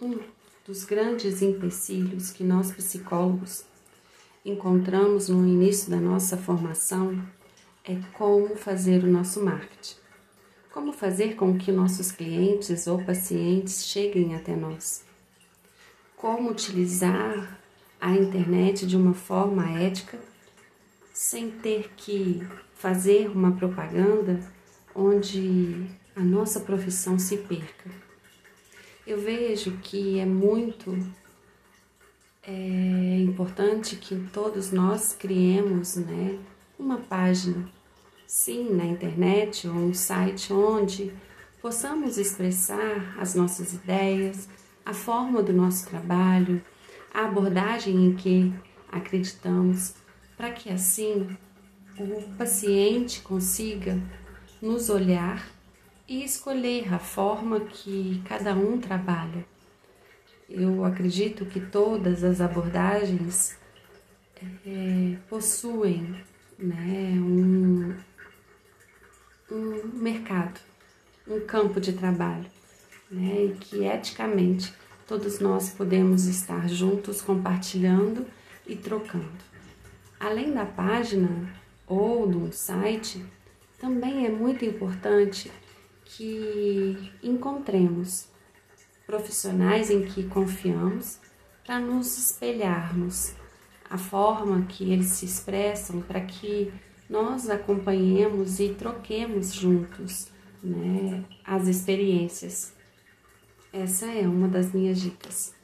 Um dos grandes empecilhos que nós psicólogos encontramos no início da nossa formação é como fazer o nosso marketing. Como fazer com que nossos clientes ou pacientes cheguem até nós. Como utilizar a internet de uma forma ética sem ter que fazer uma propaganda onde a nossa profissão se perca. Eu vejo que é muito é importante que todos nós criemos né, uma página, sim, na internet ou um site onde possamos expressar as nossas ideias, a forma do nosso trabalho, a abordagem em que acreditamos, para que assim o paciente consiga nos olhar e escolher a forma que cada um trabalha. Eu acredito que todas as abordagens é, possuem né, um, um mercado, um campo de trabalho, né, e que eticamente todos nós podemos estar juntos compartilhando e trocando. Além da página ou um site, também é muito importante que encontremos profissionais em que confiamos para nos espelharmos, a forma que eles se expressam para que nós acompanhemos e troquemos juntos né, as experiências. Essa é uma das minhas dicas.